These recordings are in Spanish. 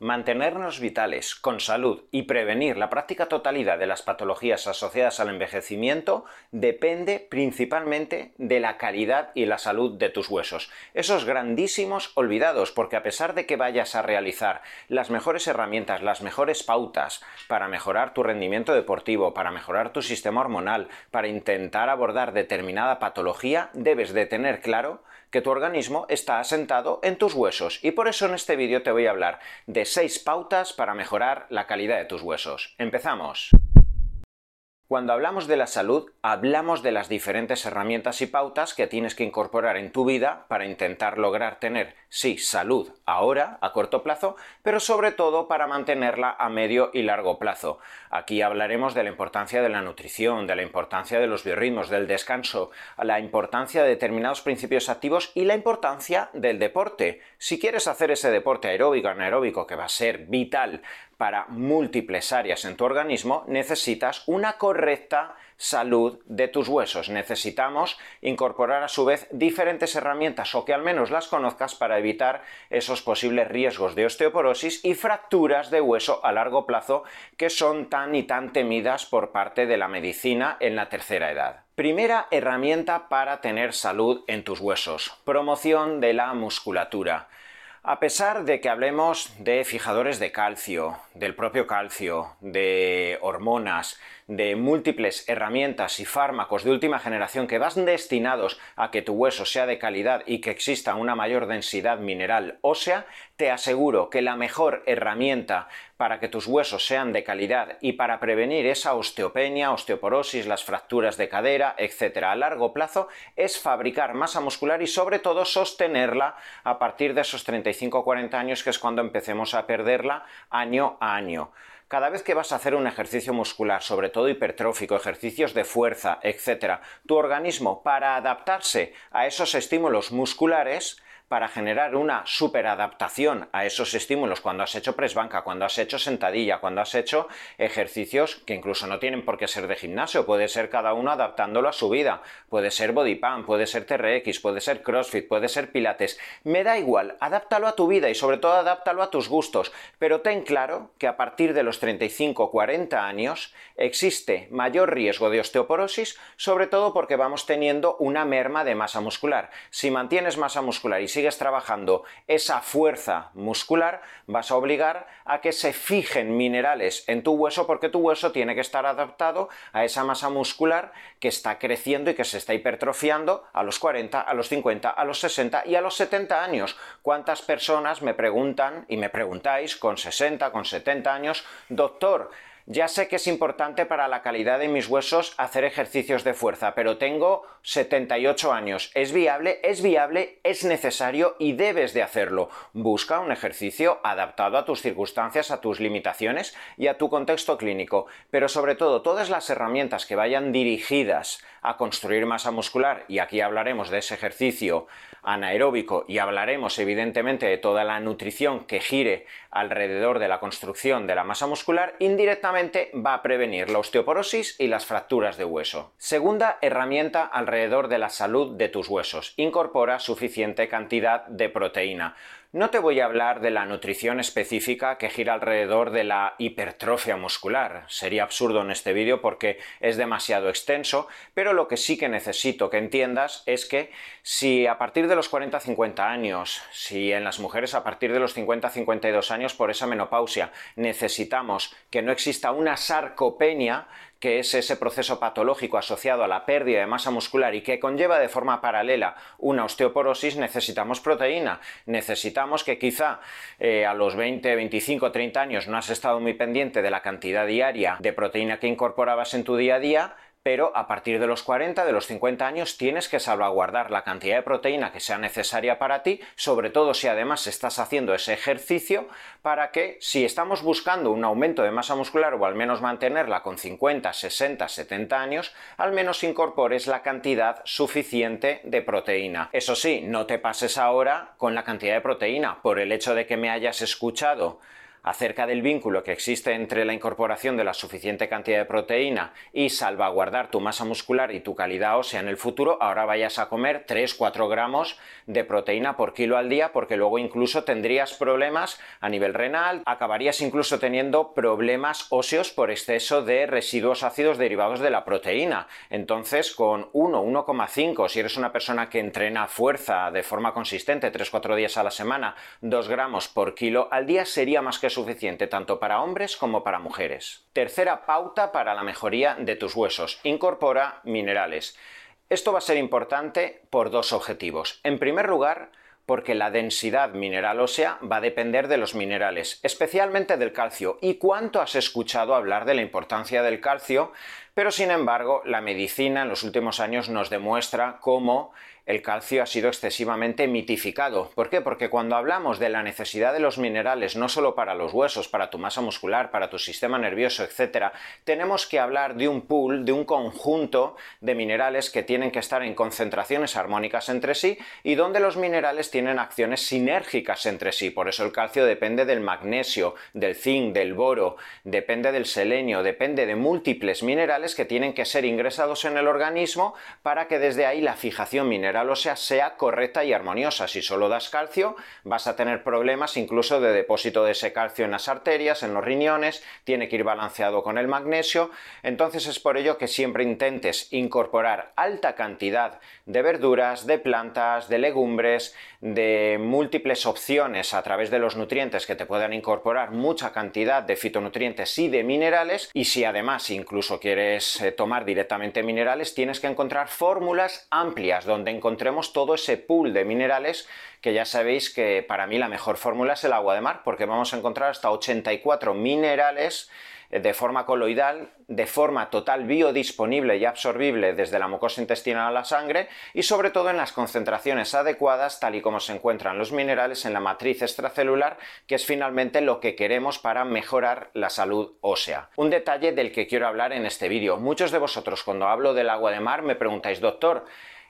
Mantenernos vitales, con salud y prevenir la práctica totalidad de las patologías asociadas al envejecimiento depende principalmente de la calidad y la salud de tus huesos. Esos grandísimos olvidados, porque a pesar de que vayas a realizar las mejores herramientas, las mejores pautas para mejorar tu rendimiento deportivo, para mejorar tu sistema hormonal, para intentar abordar determinada patología, debes de tener claro que tu organismo está asentado en tus huesos y por eso en este vídeo te voy a hablar de 6 pautas para mejorar la calidad de tus huesos. ¡Empezamos! Cuando hablamos de la salud, hablamos de las diferentes herramientas y pautas que tienes que incorporar en tu vida para intentar lograr tener, sí, salud ahora, a corto plazo, pero sobre todo para mantenerla a medio y largo plazo. Aquí hablaremos de la importancia de la nutrición, de la importancia de los biorritmos, del descanso, la importancia de determinados principios activos y la importancia del deporte. Si quieres hacer ese deporte aeróbico, anaeróbico, que va a ser vital para múltiples áreas en tu organismo, necesitas una correcta salud de tus huesos. Necesitamos incorporar a su vez diferentes herramientas o que al menos las conozcas para evitar esos posibles riesgos de osteoporosis y fracturas de hueso a largo plazo que son tan y tan temidas por parte de la medicina en la tercera edad. Primera herramienta para tener salud en tus huesos. Promoción de la musculatura. A pesar de que hablemos de fijadores de calcio, del propio calcio, de hormonas, de múltiples herramientas y fármacos de última generación que van destinados a que tu hueso sea de calidad y que exista una mayor densidad mineral ósea, te aseguro que la mejor herramienta para que tus huesos sean de calidad y para prevenir esa osteopenia, osteoporosis, las fracturas de cadera, etc. a largo plazo es fabricar masa muscular y sobre todo sostenerla a partir de esos 35-40 años que es cuando empecemos a perderla año a año. Cada vez que vas a hacer un ejercicio muscular, sobre todo hipertrófico, ejercicios de fuerza, etc., tu organismo, para adaptarse a esos estímulos musculares, para generar una superadaptación a esos estímulos cuando has hecho press banca, cuando has hecho sentadilla, cuando has hecho ejercicios que incluso no tienen por qué ser de gimnasio, puede ser cada uno adaptándolo a su vida, puede ser body pump, puede ser TRX, puede ser CrossFit, puede ser pilates, me da igual, adáptalo a tu vida y sobre todo adáptalo a tus gustos, pero ten claro que a partir de los 35-40 años existe mayor riesgo de osteoporosis, sobre todo porque vamos teniendo una merma de masa muscular. Si mantienes masa muscular y sigues trabajando esa fuerza muscular, vas a obligar a que se fijen minerales en tu hueso porque tu hueso tiene que estar adaptado a esa masa muscular que está creciendo y que se está hipertrofiando a los 40, a los 50, a los 60 y a los 70 años. ¿Cuántas personas me preguntan y me preguntáis con 60, con 70 años, doctor, ya sé que es importante para la calidad de mis huesos hacer ejercicios de fuerza, pero tengo 78 años. ¿Es viable? Es viable, es necesario y debes de hacerlo. Busca un ejercicio adaptado a tus circunstancias, a tus limitaciones y a tu contexto clínico. Pero sobre todo, todas las herramientas que vayan dirigidas a construir masa muscular, y aquí hablaremos de ese ejercicio anaeróbico y hablaremos evidentemente de toda la nutrición que gire alrededor de la construcción de la masa muscular, indirectamente va a prevenir la osteoporosis y las fracturas de hueso. Segunda herramienta alrededor de la salud de tus huesos. Incorpora suficiente cantidad de proteína. No te voy a hablar de la nutrición específica que gira alrededor de la hipertrofia muscular. Sería absurdo en este vídeo porque es demasiado extenso, pero lo que sí que necesito que entiendas es que si a partir de los 40-50 años, si en las mujeres a partir de los 50-52 años por esa menopausia necesitamos que no exista una sarcopenia, que es ese proceso patológico asociado a la pérdida de masa muscular y que conlleva de forma paralela una osteoporosis, necesitamos proteína. Necesitamos que quizá eh, a los 20, 25, 30 años no has estado muy pendiente de la cantidad diaria de proteína que incorporabas en tu día a día, pero a partir de los 40, de los 50 años, tienes que salvaguardar la cantidad de proteína que sea necesaria para ti, sobre todo si además estás haciendo ese ejercicio, para que si estamos buscando un aumento de masa muscular o al menos mantenerla con 50, 60, 70 años, al menos incorpores la cantidad suficiente de proteína. Eso sí, no te pases ahora con la cantidad de proteína por el hecho de que me hayas escuchado acerca del vínculo que existe entre la incorporación de la suficiente cantidad de proteína y salvaguardar tu masa muscular y tu calidad ósea en el futuro, ahora vayas a comer 3-4 gramos de proteína por kilo al día porque luego incluso tendrías problemas a nivel renal, acabarías incluso teniendo problemas óseos por exceso de residuos ácidos derivados de la proteína. Entonces, con 1, 1,5, si eres una persona que entrena fuerza de forma consistente 3-4 días a la semana, 2 gramos por kilo al día sería más que suficiente tanto para hombres como para mujeres. Tercera pauta para la mejoría de tus huesos. Incorpora minerales. Esto va a ser importante por dos objetivos. En primer lugar, porque la densidad mineral ósea va a depender de los minerales, especialmente del calcio. ¿Y cuánto has escuchado hablar de la importancia del calcio? Pero sin embargo, la medicina en los últimos años nos demuestra cómo el calcio ha sido excesivamente mitificado. ¿Por qué? Porque cuando hablamos de la necesidad de los minerales, no solo para los huesos, para tu masa muscular, para tu sistema nervioso, etc., tenemos que hablar de un pool, de un conjunto de minerales que tienen que estar en concentraciones armónicas entre sí y donde los minerales tienen acciones sinérgicas entre sí. Por eso el calcio depende del magnesio, del zinc, del boro, depende del selenio, depende de múltiples minerales que tienen que ser ingresados en el organismo para que desde ahí la fijación mineral ósea sea correcta y armoniosa. Si solo das calcio, vas a tener problemas incluso de depósito de ese calcio en las arterias, en los riñones, tiene que ir balanceado con el magnesio. Entonces es por ello que siempre intentes incorporar alta cantidad de verduras, de plantas, de legumbres, de múltiples opciones a través de los nutrientes que te puedan incorporar mucha cantidad de fitonutrientes y de minerales. Y si además incluso quieres eh, tomar directamente minerales, tienes que encontrar fórmulas amplias donde encontremos todo ese pool de minerales que ya sabéis que para mí la mejor fórmula es el agua de mar, porque vamos a encontrar hasta 84 minerales eh, de forma coloidal, de forma total biodisponible y absorbible desde la mucosa intestinal a la sangre y sobre todo en las concentraciones adecuadas tal y como se encuentran los minerales en la matriz extracelular que es finalmente lo que queremos para mejorar la salud ósea. Un detalle del que quiero hablar en este vídeo. Muchos de vosotros cuando hablo del agua de mar me preguntáis, doctor,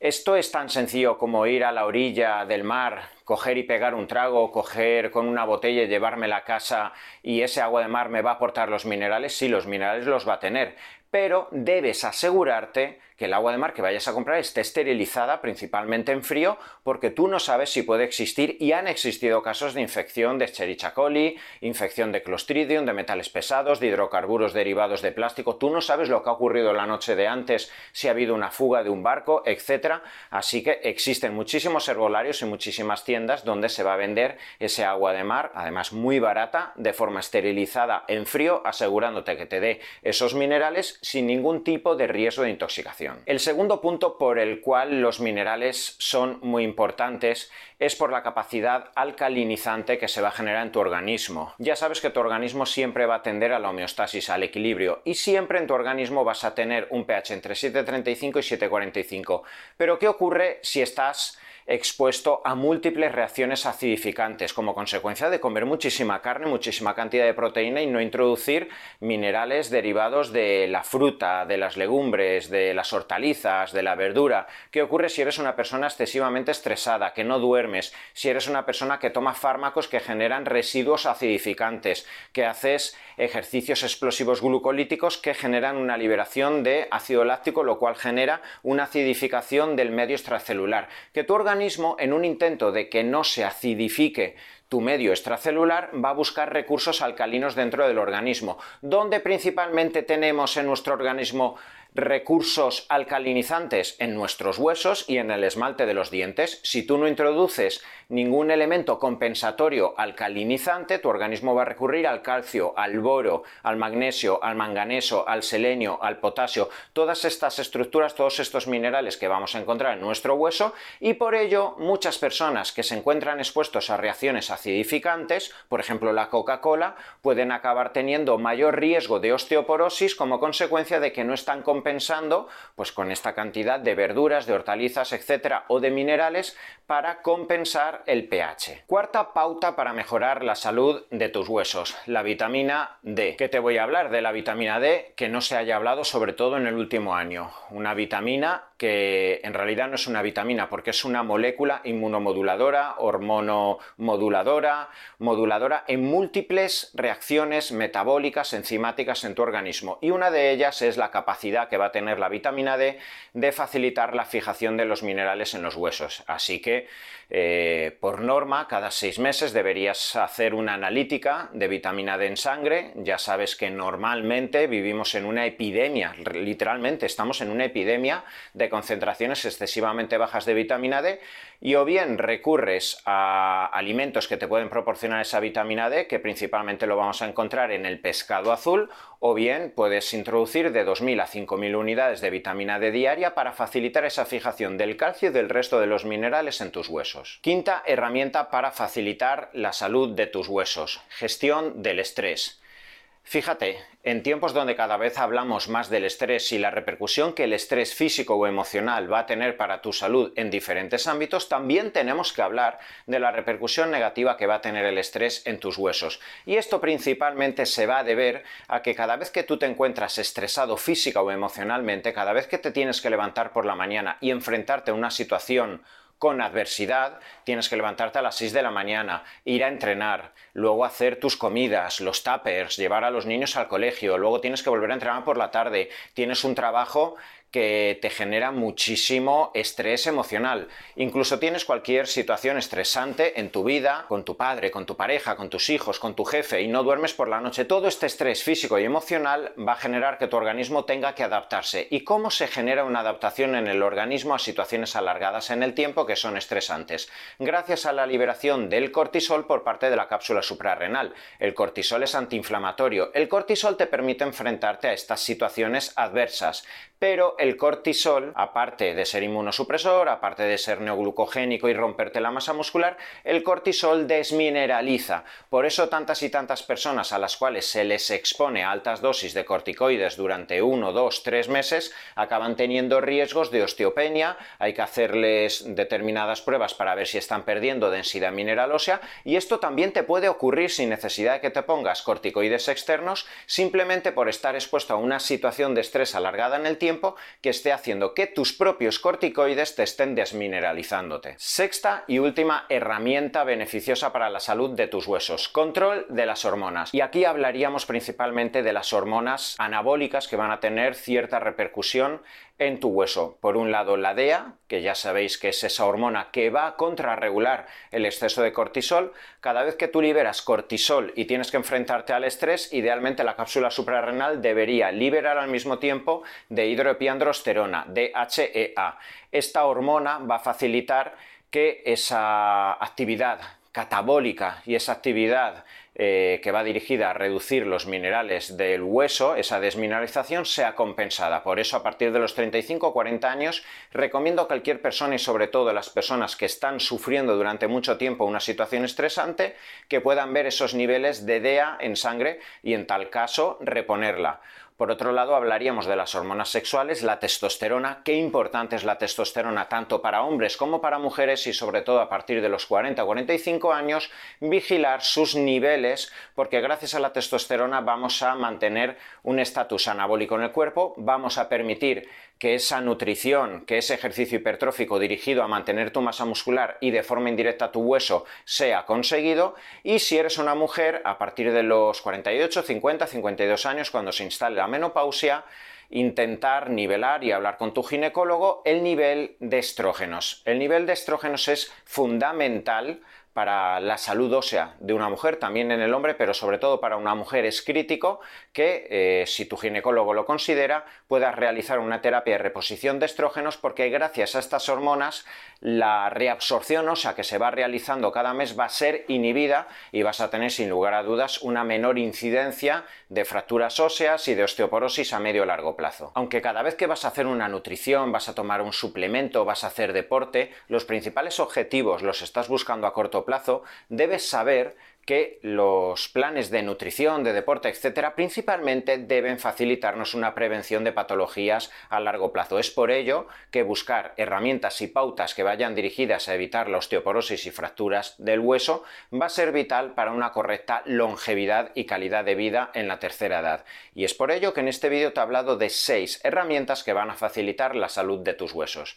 esto es tan sencillo como ir a la orilla del mar, coger y pegar un trago, coger con una botella y llevarme a casa y ese agua de mar me va a aportar los minerales. Sí, los minerales los va a tener, pero debes asegurarte que el agua de mar que vayas a comprar esté esterilizada principalmente en frío porque tú no sabes si puede existir y han existido casos de infección de Escherichia coli, infección de Clostridium, de metales pesados, de hidrocarburos derivados de plástico, tú no sabes lo que ha ocurrido la noche de antes, si ha habido una fuga de un barco, etc. Así que existen muchísimos herbolarios y muchísimas tiendas donde se va a vender ese agua de mar, además muy barata, de forma esterilizada en frío, asegurándote que te dé esos minerales sin ningún tipo de riesgo de intoxicación. El segundo punto por el cual los minerales son muy importantes es por la capacidad alcalinizante que se va a generar en tu organismo. Ya sabes que tu organismo siempre va a tender a la homeostasis, al equilibrio, y siempre en tu organismo vas a tener un pH entre 7,35 y 7,45. Pero ¿qué ocurre si estás expuesto a múltiples reacciones acidificantes como consecuencia de comer muchísima carne, muchísima cantidad de proteína y no introducir minerales derivados de la fruta, de las legumbres, de las hortalizas, de la verdura. ¿Qué ocurre si eres una persona excesivamente estresada, que no duermes, si eres una persona que toma fármacos que generan residuos acidificantes, que haces ejercicios explosivos glucolíticos que generan una liberación de ácido láctico, lo cual genera una acidificación del medio extracelular, que tu organismo en un intento de que no se acidifique tu medio extracelular, va a buscar recursos alcalinos dentro del organismo, donde principalmente tenemos en nuestro organismo recursos alcalinizantes en nuestros huesos y en el esmalte de los dientes. Si tú no introduces ningún elemento compensatorio alcalinizante, tu organismo va a recurrir al calcio, al boro, al magnesio, al manganeso, al selenio, al potasio, todas estas estructuras, todos estos minerales que vamos a encontrar en nuestro hueso y por ello muchas personas que se encuentran expuestos a reacciones acidificantes, por ejemplo la Coca-Cola, pueden acabar teniendo mayor riesgo de osteoporosis como consecuencia de que no están compensando pues con esta cantidad de verduras, de hortalizas, etcétera, o de minerales para compensar el pH. Cuarta pauta para mejorar la salud de tus huesos, la vitamina D. ¿Qué te voy a hablar de la vitamina D que no se haya hablado sobre todo en el último año? Una vitamina que en realidad no es una vitamina porque es una molécula inmunomoduladora, hormonomoduladora, moduladora en múltiples reacciones metabólicas enzimáticas en tu organismo y una de ellas es la capacidad que va a tener la vitamina D de facilitar la fijación de los minerales en los huesos. Así que eh, por norma cada seis meses deberías hacer una analítica de vitamina D en sangre. Ya sabes que normalmente vivimos en una epidemia, literalmente estamos en una epidemia de concentraciones excesivamente bajas de vitamina D y o bien recurres a alimentos que te pueden proporcionar esa vitamina D, que principalmente lo vamos a encontrar en el pescado azul, o bien puedes introducir de 2.000 a 5.000 unidades de vitamina D diaria para facilitar esa fijación del calcio y del resto de los minerales en tus huesos. Quinta herramienta para facilitar la salud de tus huesos, gestión del estrés. Fíjate, en tiempos donde cada vez hablamos más del estrés y la repercusión que el estrés físico o emocional va a tener para tu salud en diferentes ámbitos, también tenemos que hablar de la repercusión negativa que va a tener el estrés en tus huesos. Y esto principalmente se va a deber a que cada vez que tú te encuentras estresado física o emocionalmente, cada vez que te tienes que levantar por la mañana y enfrentarte a una situación con adversidad, tienes que levantarte a las 6 de la mañana, ir a entrenar, luego hacer tus comidas, los tuppers, llevar a los niños al colegio, luego tienes que volver a entrenar por la tarde, tienes un trabajo que te genera muchísimo estrés emocional. Incluso tienes cualquier situación estresante en tu vida, con tu padre, con tu pareja, con tus hijos, con tu jefe y no duermes por la noche. Todo este estrés físico y emocional va a generar que tu organismo tenga que adaptarse. ¿Y cómo se genera una adaptación en el organismo a situaciones alargadas en el tiempo que son estresantes? Gracias a la liberación del cortisol por parte de la cápsula suprarrenal. El cortisol es antiinflamatorio. El cortisol te permite enfrentarte a estas situaciones adversas, pero el cortisol, aparte de ser inmunosupresor, aparte de ser neoglucogénico y romperte la masa muscular, el cortisol desmineraliza. Por eso tantas y tantas personas a las cuales se les expone a altas dosis de corticoides durante uno, dos, tres meses acaban teniendo riesgos de osteopenia, hay que hacerles determinadas pruebas para ver si están perdiendo densidad mineral ósea y esto también te puede ocurrir sin necesidad de que te pongas corticoides externos, simplemente por estar expuesto a una situación de estrés alargada en el tiempo que esté haciendo que tus propios corticoides te estén desmineralizándote. Sexta y última herramienta beneficiosa para la salud de tus huesos, control de las hormonas. Y aquí hablaríamos principalmente de las hormonas anabólicas que van a tener cierta repercusión en tu hueso. Por un lado la DEA, que ya sabéis que es esa hormona que va a contrarregular el exceso de cortisol. Cada vez que tú liberas cortisol y tienes que enfrentarte al estrés, idealmente la cápsula suprarrenal debería liberar al mismo tiempo de hidroepiandrosterona, DHEA. Esta hormona va a facilitar que esa actividad catabólica y esa actividad eh, que va dirigida a reducir los minerales del hueso, esa desmineralización, sea compensada. Por eso, a partir de los 35 o 40 años, recomiendo a cualquier persona y sobre todo a las personas que están sufriendo durante mucho tiempo una situación estresante, que puedan ver esos niveles de DEA en sangre y en tal caso reponerla. Por otro lado, hablaríamos de las hormonas sexuales, la testosterona. Qué importante es la testosterona tanto para hombres como para mujeres y sobre todo a partir de los 40 o 45 años, vigilar sus niveles porque gracias a la testosterona vamos a mantener un estatus anabólico en el cuerpo, vamos a permitir que esa nutrición, que ese ejercicio hipertrófico dirigido a mantener tu masa muscular y de forma indirecta tu hueso sea conseguido. Y si eres una mujer, a partir de los 48, 50, 52 años, cuando se instale la menopausia, intentar nivelar y hablar con tu ginecólogo el nivel de estrógenos. El nivel de estrógenos es fundamental para la salud ósea de una mujer, también en el hombre, pero sobre todo para una mujer es crítico que, eh, si tu ginecólogo lo considera, puedas realizar una terapia de reposición de estrógenos porque gracias a estas hormonas la reabsorción ósea que se va realizando cada mes va a ser inhibida y vas a tener sin lugar a dudas una menor incidencia de fracturas óseas y de osteoporosis a medio o largo plazo. Aunque cada vez que vas a hacer una nutrición, vas a tomar un suplemento, vas a hacer deporte, los principales objetivos los estás buscando a plazo, debes saber que los planes de nutrición, de deporte, etcétera, principalmente deben facilitarnos una prevención de patologías a largo plazo. Es por ello que buscar herramientas y pautas que vayan dirigidas a evitar la osteoporosis y fracturas del hueso va a ser vital para una correcta longevidad y calidad de vida en la tercera edad. Y es por ello que en este vídeo te he hablado de seis herramientas que van a facilitar la salud de tus huesos.